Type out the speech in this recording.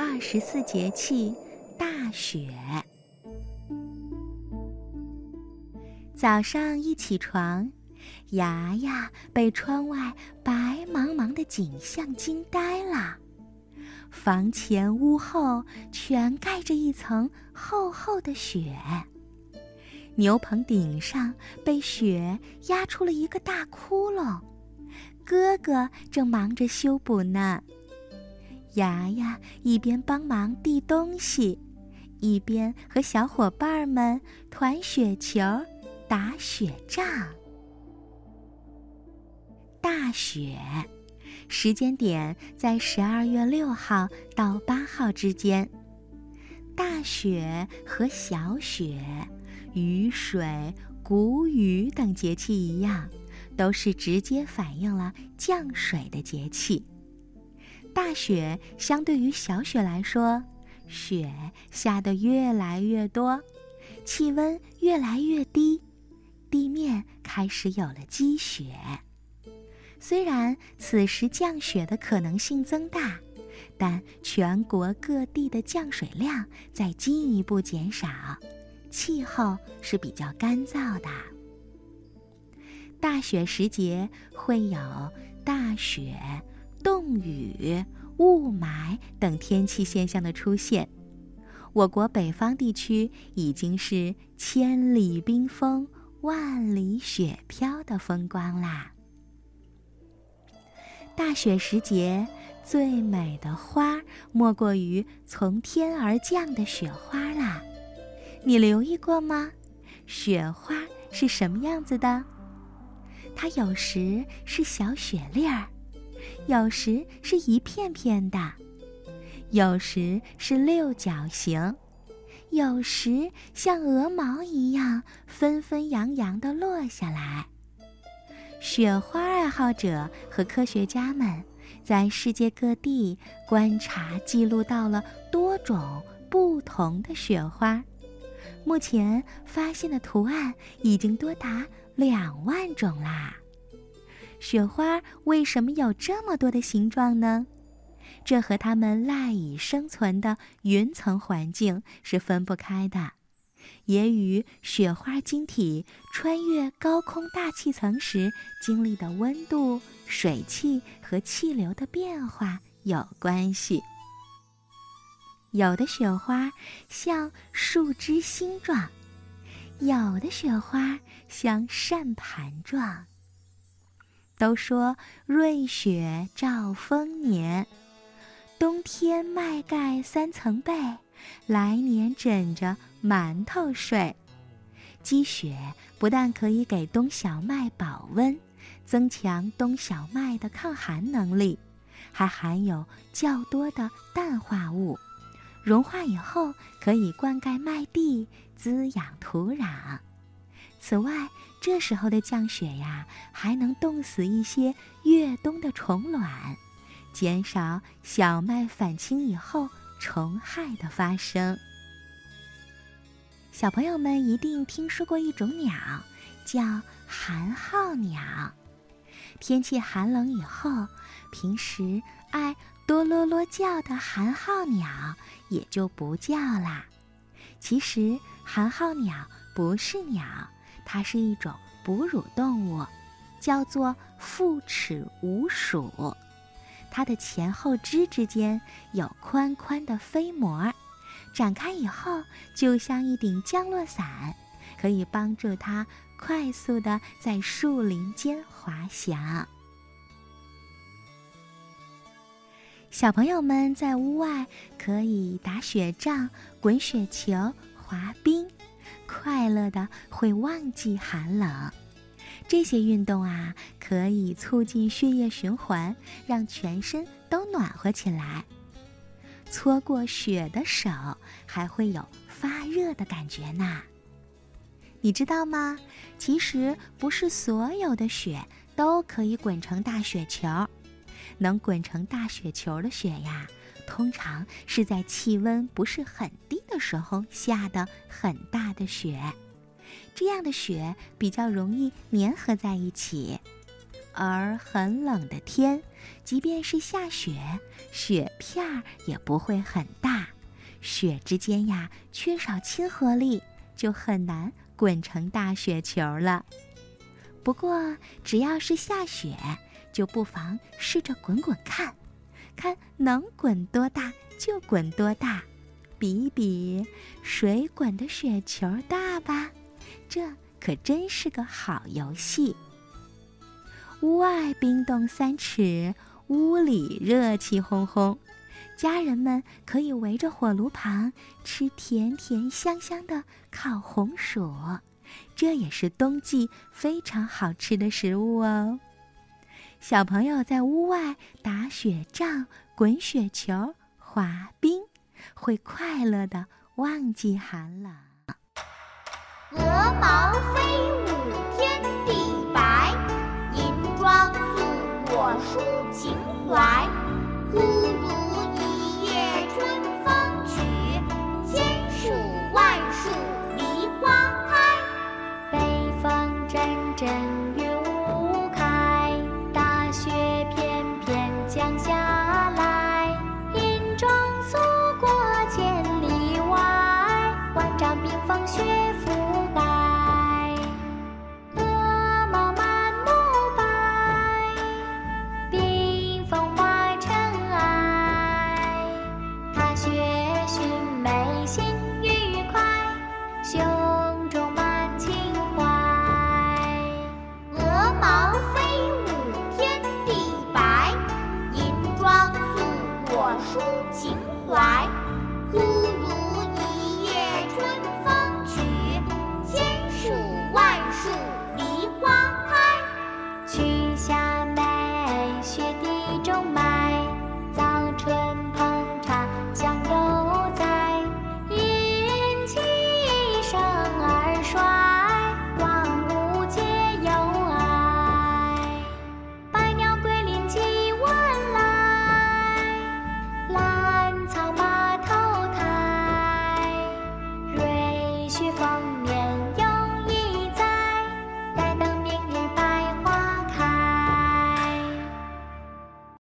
二十四节气大雪。早上一起床，牙牙被窗外白茫茫的景象惊呆了。房前屋后全盖着一层厚厚的雪，牛棚顶上被雪压出了一个大窟窿，哥哥正忙着修补呢。牙牙一边帮忙递东西，一边和小伙伴们团雪球、打雪仗。大雪，时间点在十二月六号到八号之间。大雪和小雪、雨水、谷雨等节气一样，都是直接反映了降水的节气。大雪相对于小雪来说，雪下得越来越多，气温越来越低，地面开始有了积雪。虽然此时降雪的可能性增大，但全国各地的降水量在进一步减少，气候是比较干燥的。大雪时节会有大雪。冻雨、雾霾等天气现象的出现，我国北方地区已经是千里冰封、万里雪飘的风光啦。大雪时节，最美的花莫过于从天而降的雪花啦。你留意过吗？雪花是什么样子的？它有时是小雪粒儿。有时是一片片的，有时是六角形，有时像鹅毛一样纷纷扬扬地落下来。雪花爱好者和科学家们在世界各地观察记录到了多种不同的雪花，目前发现的图案已经多达两万种啦。雪花为什么有这么多的形状呢？这和它们赖以生存的云层环境是分不开的，也与雪花晶体穿越高空大气层时经历的温度、水汽和气流的变化有关系。有的雪花像树枝星状，有的雪花像扇盘状。都说瑞雪兆丰年，冬天麦盖三层被，来年枕着馒头睡。积雪不但可以给冬小麦保温，增强冬小麦的抗寒能力，还含有较多的氮化物，融化以后可以灌溉麦地，滋养土壤。此外，这时候的降雪呀，还能冻死一些越冬的虫卵，减少小麦返青以后虫害的发生。小朋友们一定听说过一种鸟，叫寒号鸟。天气寒冷以后，平时爱哆啰啰叫的寒号鸟也就不叫啦。其实，寒号鸟不是鸟。它是一种哺乳动物，叫做复齿鼯鼠。它的前后肢之间有宽宽的飞膜，展开以后就像一顶降落伞，可以帮助它快速的在树林间滑翔。小朋友们在屋外可以打雪仗、滚雪球、滑冰。快乐的会忘记寒冷，这些运动啊，可以促进血液循环，让全身都暖和起来。搓过雪的手还会有发热的感觉呢。你知道吗？其实不是所有的雪都可以滚成大雪球，能滚成大雪球的雪呀。通常是在气温不是很低的时候下的很大的雪，这样的雪比较容易粘合在一起，而很冷的天，即便是下雪，雪片儿也不会很大。雪之间呀，缺少亲和力，就很难滚成大雪球了。不过，只要是下雪，就不妨试着滚滚看，看能滚多大就滚多大，比一比谁滚的雪球大吧。这可真是个好游戏。屋外冰冻三尺，屋里热气烘烘。家人们可以围着火炉旁吃甜甜香香的烤红薯，这也是冬季非常好吃的食物哦。小朋友在屋外打雪仗、滚雪球、滑冰，会快乐的忘记寒冷。鹅毛飞舞天地白，银装素裹抒情怀。怀。